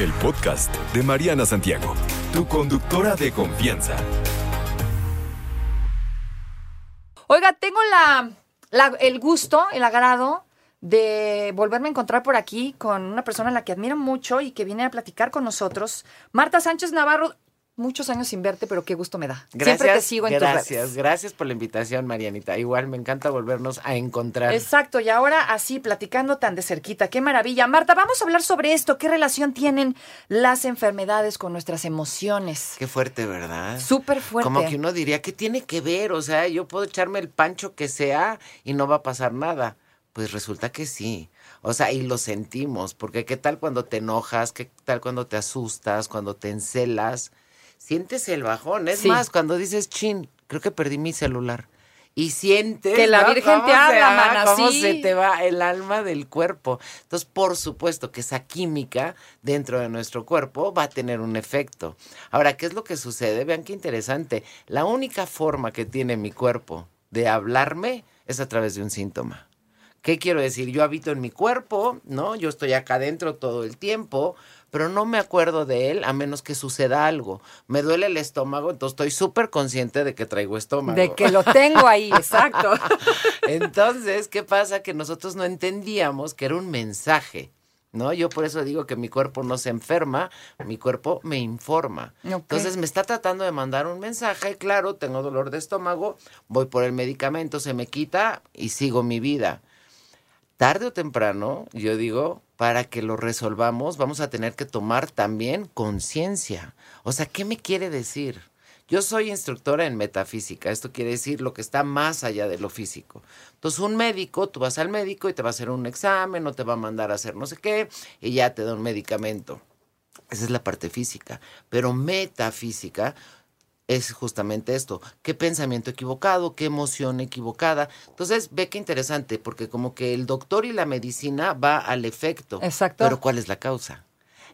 El podcast de Mariana Santiago, tu conductora de confianza. Oiga, tengo el gusto, el agrado de volverme a encontrar por aquí con una persona a la que admiro mucho y que viene a platicar con nosotros. Marta Sánchez Navarro, muchos años sin verte, pero qué gusto me da. Gracias, Siempre te sigo en tus gracias, redes. gracias por la invitación, Marianita. Igual me encanta volvernos a encontrar. Exacto, y ahora así, platicando tan de cerquita, qué maravilla. Marta, vamos a hablar sobre esto. ¿Qué relación tienen las enfermedades con nuestras emociones? Qué fuerte, ¿verdad? Súper fuerte. Como que uno diría, ¿qué tiene que ver? O sea, yo puedo echarme el pancho que sea y no va a pasar nada. Pues resulta que sí. O sea, y lo sentimos, porque qué tal cuando te enojas, qué tal cuando te asustas, cuando te encelas. Sientes el bajón. Es Sí. más, cuando dices, chin, creo que perdí mi celular. Y sientes Que la ¿no? Virgen te habla, mana, cómo sí. se te va el alma del cuerpo. Entonces, por supuesto que esa química dentro de nuestro cuerpo va a tener un efecto. Ahora, ¿qué es lo que sucede? Vean qué interesante. La única forma que tiene mi cuerpo de hablarme es a través de un síntoma. ¿Qué quiero decir? Yo habito en mi cuerpo, ¿no? Yo estoy acá adentro todo el tiempo, pero no me acuerdo de él a menos que suceda algo. Me duele el estómago, entonces estoy súper consciente de que traigo estómago. De que lo tengo ahí, exacto. Entonces, ¿qué pasa? Que nosotros no entendíamos que era un mensaje, ¿no? Yo por eso digo que mi cuerpo no se enferma, mi cuerpo me informa. Entonces, me está tratando de mandar un mensaje, claro, tengo dolor de estómago, voy por el medicamento, se me quita y sigo mi vida. Tarde o temprano, yo digo, para que lo resolvamos, vamos a tener que tomar también conciencia. O sea, ¿qué me quiere decir? Yo soy instructora en metafísica, esto quiere decir lo que está más allá de lo físico. Entonces, un médico, tú vas al médico y te va a hacer un examen o te va a mandar a hacer no sé qué y ya te da un medicamento. Esa es la parte física. Pero metafísica es justamente esto. ¿Qué pensamiento equivocado? ¿Qué emoción equivocada? Entonces, ve qué interesante, porque como que el doctor y la medicina va al efecto. Exacto. Pero ¿cuál es la causa?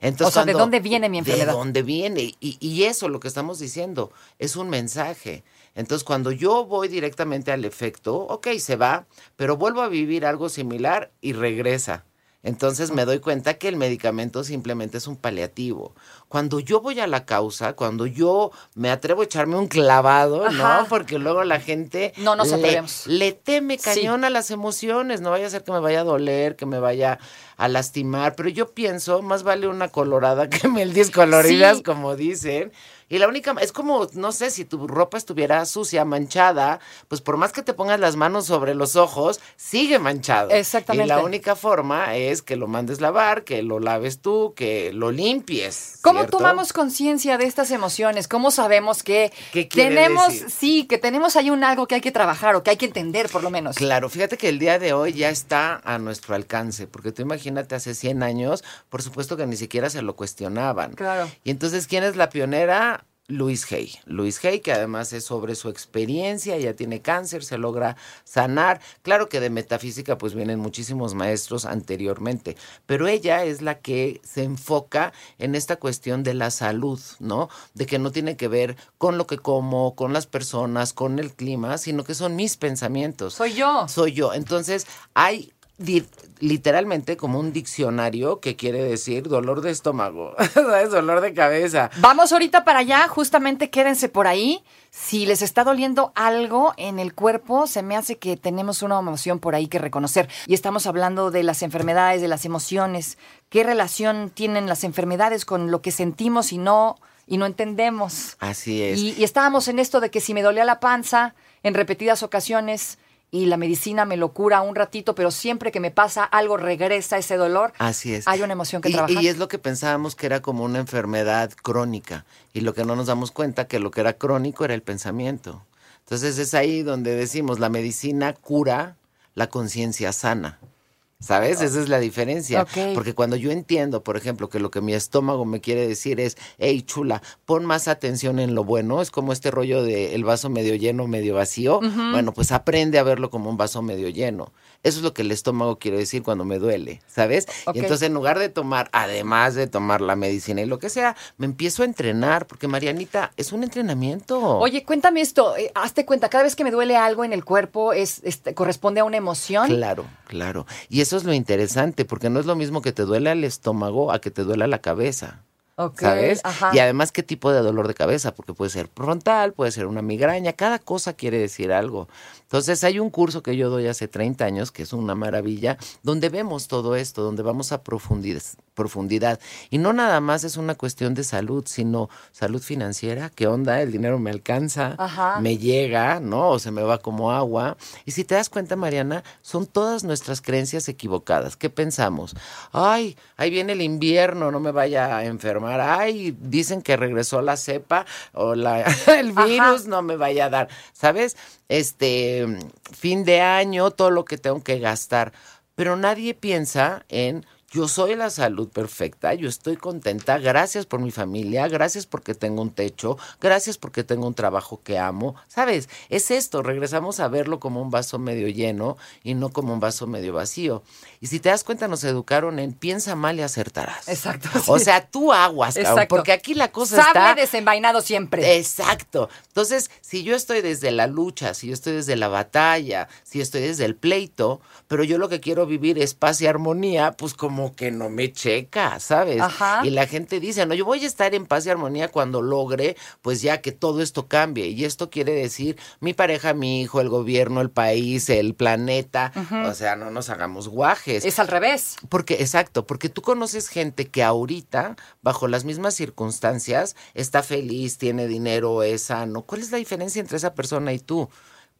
Entonces, O sea, ¿de cuando- dónde viene mi enfermedad? ¿De dónde viene? Y, y eso, lo que estamos diciendo, es un mensaje. Entonces, cuando yo voy directamente al efecto, ok, se va, pero vuelvo a vivir algo similar y regresa. Entonces me doy cuenta que el medicamento simplemente es un paliativo. Cuando yo voy a la causa, cuando yo me atrevo a echarme un clavado, Ajá. ¿no? Porque luego la gente No nos le-. Le, teme Sí. cañón a las emociones. No vaya a ser que me vaya a doler, que me vaya a lastimar. Pero yo pienso, más vale una colorada que mil discoloridas, Sí. como dicen. Y la única, es como, no sé, si tu ropa estuviera sucia, manchada, pues por más que te pongas las manos sobre los ojos, sigue manchado. Exactamente. Y la única forma es que lo mandes lavar, que lo laves tú, que lo limpies. ¿Cómo ¿cierto? tomamos conciencia de estas emociones? ¿Cómo sabemos que ¿Qué quiere tenemos, decir? sí, que tenemos ahí un algo que hay que trabajar o que hay que entender por lo menos? Claro, fíjate que el día de hoy ya está a nuestro alcance, porque tú imagínate hace 100 años, por supuesto que ni siquiera se lo cuestionaban. Claro. Y entonces, ¿quién es la pionera? Luis Hay. Luis Hay, que además es sobre su experiencia, ya tiene cáncer, se logra sanar. Claro que de metafísica pues vienen muchísimos maestros anteriormente, pero ella es la que se enfoca en esta cuestión de la salud, ¿no? De que no tiene que ver con lo que como, con las personas, con el clima, sino que son mis pensamientos Soy yo. soy yo. Entonces, hay literalmente como un diccionario que quiere decir dolor de estómago, ¿sabes? Dolor de cabeza. Vamos ahorita para allá, justamente quédense por ahí. Si les está doliendo algo en el cuerpo, se me hace que tenemos una emoción por ahí que reconocer. Y estamos hablando de las enfermedades, de las emociones. ¿Qué relación tienen las enfermedades con lo que sentimos y no, y no entendemos? Así es. Y, y estábamos en esto de que si me dolía la panza en repetidas ocasiones y la medicina me lo cura un ratito, pero siempre que me pasa algo regresa ese dolor. Así es. Hay una emoción que y, trabajar. y es lo que pensábamos que era como una enfermedad crónica. Y lo que no nos damos cuenta que lo que era crónico era el pensamiento. Entonces es ahí donde decimos la medicina cura, la conciencia sana. ¿Sabes? Esa es la diferencia. Porque cuando yo entiendo, por ejemplo, que lo que mi estómago me quiere decir es, hey, chula, pon más atención en lo bueno, es como este rollo de el vaso medio lleno, medio vacío. Bueno, pues aprende a verlo como un vaso medio lleno. Eso es lo que el estómago quiere decir cuando me duele, ¿sabes? Y entonces en lugar de tomar, además de tomar la medicina y lo que sea, me empiezo a entrenar, porque Marianita, es un entrenamiento. Oye, cuéntame esto, eh, hazte cuenta, cada vez que me duele algo en el cuerpo es, este, corresponde a una emoción. Claro, claro. Y eso es lo interesante, porque no es lo mismo que te duele el estómago a que te duela la cabeza. ¿Sabes? ajá. Y además, ¿qué tipo de dolor de cabeza? Porque puede ser frontal, puede ser una migraña, cada cosa quiere decir algo. Entonces, hay un curso que yo doy hace 30 años, que es una maravilla, donde vemos todo esto, donde vamos a profundidad. Profundidad. Y no nada más es una cuestión de salud, sino salud financiera. ¿Qué onda? El dinero me alcanza, Ajá. me llega, ¿no? O se me va como agua. Y si te das cuenta, Mariana, son todas nuestras creencias equivocadas. ¿Qué pensamos? Ay, ahí viene el invierno, no me vaya a enfermar. Ay, dicen que regresó la cepa o la, el virus, no me vaya a dar. ¿Sabes? Este, fin de año, todo lo que tengo que gastar. Pero nadie piensa en yo soy la salud perfecta, yo estoy contenta, gracias por mi familia, gracias porque tengo un techo, gracias porque tengo un trabajo que amo. ¿Sabes? Es esto, regresamos a verlo como un vaso medio lleno y no como un vaso medio vacío. Y si te das cuenta, nos educaron en piensa mal y acertarás. Exacto, O sí. sea, tú aguas, cabrón, Exacto. porque aquí la cosa Sable está... desenvainado siempre. Exacto. Entonces, si yo estoy desde la lucha, si yo estoy desde la batalla, si estoy desde el pleito, pero yo lo que quiero vivir es paz y armonía, pues como que no me checa, ¿sabes? Ajá. Y la gente dice, no, yo voy a estar en paz y armonía cuando logre, pues ya que todo esto cambie. Y esto quiere decir mi pareja, mi hijo, el gobierno, el país, el planeta. O sea, no nos hagamos guajes. Es al revés. Porque, exacto, porque tú conoces gente que ahorita, bajo las mismas circunstancias, está feliz, tiene dinero, es sano. ¿Cuál es la diferencia entre esa persona y tú?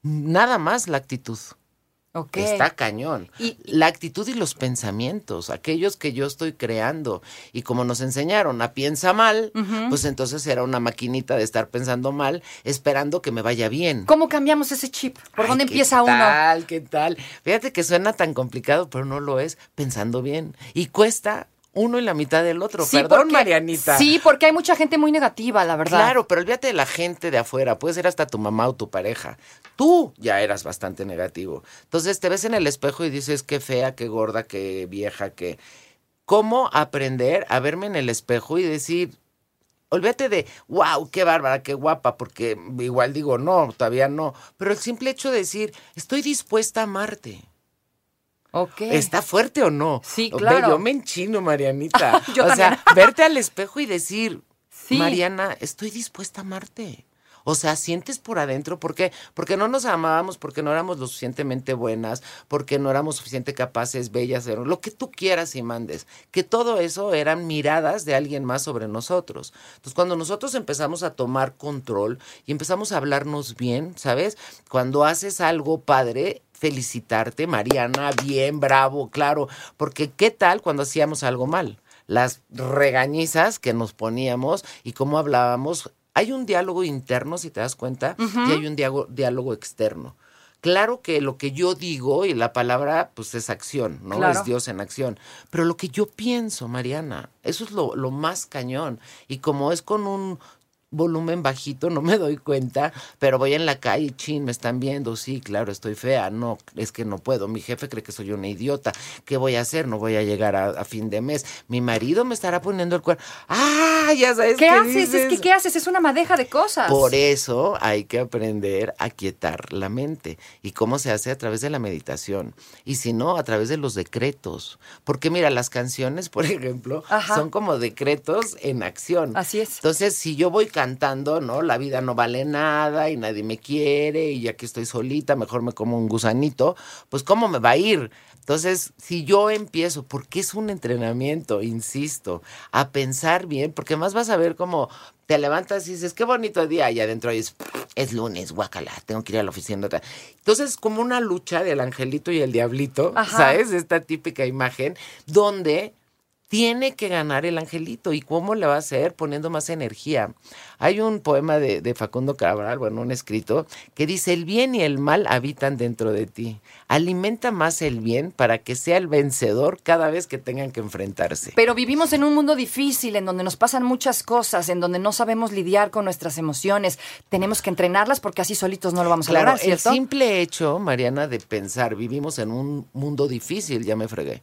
Nada más la actitud. Está cañón. Y- la actitud y los pensamientos, aquellos que yo estoy creando. Y como nos enseñaron a piensa mal, pues entonces era una maquinita de estar pensando mal, esperando que me vaya bien. ¿Cómo cambiamos ese chip? ¿Por Ay, dónde ¿qué empieza uno? tal, ¿Qué tal? Fíjate que suena tan complicado, pero no lo es, pensando bien. Y cuesta uno y la mitad del otro. Perdón, porque- Marianita. Sí, porque hay mucha gente muy negativa, la verdad. Claro, pero olvídate de la gente de afuera, puede ser hasta tu mamá o tu pareja. Tú ya eras bastante negativo. Entonces te ves en el espejo y dices qué fea, qué gorda, qué vieja, qué... ¿Cómo aprender a verme en el espejo y decir, olvídate de, wow, qué bárbara, qué guapa, porque igual digo, no, todavía no, pero el simple hecho de decir, estoy dispuesta a amarte. Ok. ¿Está fuerte o no? Sí, Ve, claro. yo me enchino, Marianita. Yo o sea, verte al espejo y decir, Sí. Mariana, estoy dispuesta a amarte. O sea, sientes por adentro, ¿por qué? Porque no nos amábamos, porque no éramos lo suficientemente buenas, porque no éramos suficientemente capaces, bellas, lo que tú quieras y mandes. Que todo eso eran miradas de alguien más sobre nosotros. Entonces, cuando nosotros empezamos a tomar control y empezamos a hablarnos bien, ¿sabes? Cuando haces algo padre, felicitarte, Mariana, bien, bravo, claro, porque ¿qué tal cuando hacíamos algo mal? Las regañizas que nos poníamos y cómo hablábamos. Hay un diálogo interno, si te das cuenta, y hay un diálogo, diálogo externo. Claro que lo que yo digo y la palabra, pues es acción, ¿no? Claro. Es Dios en acción. Pero lo que yo pienso, Mariana, eso es lo, lo más cañón. Y como es con un volumen bajito, no me doy cuenta, pero voy en la calle, chin, me están viendo, sí, claro, estoy fea, no, es que no puedo, mi jefe cree que soy una idiota, ¿qué voy a hacer? No voy a llegar a, a fin de mes, mi marido me estará poniendo el cuerno, ah, ya sabes ¿Qué haces? dices. Es que, ¿qué haces? Es una madeja de cosas. Por eso hay que aprender a quietar la mente. ¿Y cómo se hace? A través de la meditación. Y si no, a través de los decretos. Porque mira, las canciones, por ejemplo, Ajá. son como decretos en acción. Así es. Entonces, si yo voy cantando, ¿no? La vida no vale nada y nadie me quiere y ya que estoy solita, mejor me como un gusanito, pues ¿cómo me va a ir? Entonces, si yo empiezo, porque es un entrenamiento, insisto, a pensar bien, porque más vas a ver cómo te levantas y dices, qué bonito día, y adentro dices, es lunes, guácala, tengo que ir a la oficina. otra". Entonces, como una lucha del angelito y el diablito, Ajá. ¿sabes? Esta típica imagen, donde tiene que ganar el angelito. ¿Y cómo le va a hacer? Poniendo más energía. Hay un poema de, de, Facundo Cabral, bueno, un escrito, que dice, el bien y el mal habitan dentro de ti. Alimenta más el bien para que sea el vencedor cada vez que tengan que enfrentarse. Pero vivimos en un mundo difícil, en donde nos pasan muchas cosas, en donde no sabemos lidiar con nuestras emociones. Tenemos que entrenarlas porque así solitos no lo vamos a claro, lograr, ¿cierto? El simple hecho, Mariana, de pensar, vivimos en un mundo difícil, ya me fregué.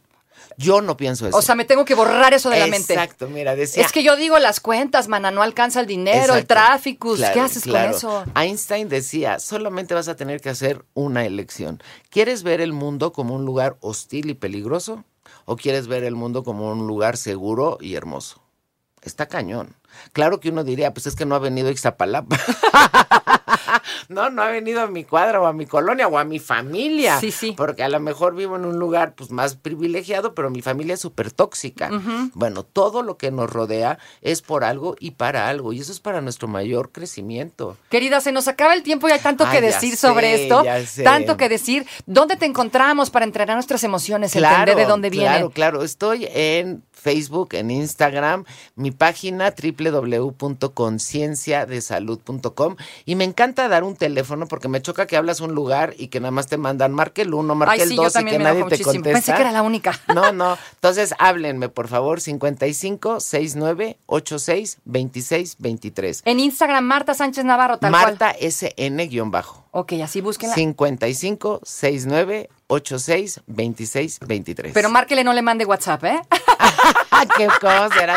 Yo no pienso eso. O sea, me tengo que borrar eso de la mente. Exacto, mira, decía. Es que yo digo las cuentas, mana, no alcanza el dinero, Exacto, el tráfico. claro, ¿Qué haces claro. con eso? Einstein decía, solamente vas a tener que hacer una elección. ¿Quieres ver el mundo como un lugar hostil y peligroso? ¿O quieres ver el mundo como un lugar seguro y hermoso? Está cañón. Claro que uno diría, pues es que no ha venido a Ixtapalapa. no, no ha venido a mi cuadra o a mi colonia o a mi familia. Sí, sí. Porque a lo mejor vivo en un lugar pues más privilegiado, pero mi familia es súper tóxica. Bueno, todo lo que nos rodea es por algo y para algo. Y eso es para nuestro mayor crecimiento. Querida, se nos acaba el tiempo y hay tanto que Ay, decir sobre esto. Tanto que decir. ¿Dónde te encontramos para entrenar nuestras emociones? entender de dónde Claro, vienen. claro. Estoy en Facebook, en Instagram, mi página www.concienciadesalud.com y me encanta dar un teléfono porque me choca que hablas un lugar y que nada más te mandan marque el 1, marque Ay, el sí, yo 2 y que nadie te muchísimo. contesta. Pensé que era la única. No, no. Entonces háblenme, por favor, 55 69 86 26 23. En Instagram, Marta Sánchez Navarro, tal Marta SN bajo. cual. Ok, así búsquenla. 55 69 86 26 23. Pero márquele, no le mande WhatsApp, ¿eh? qué cosa era.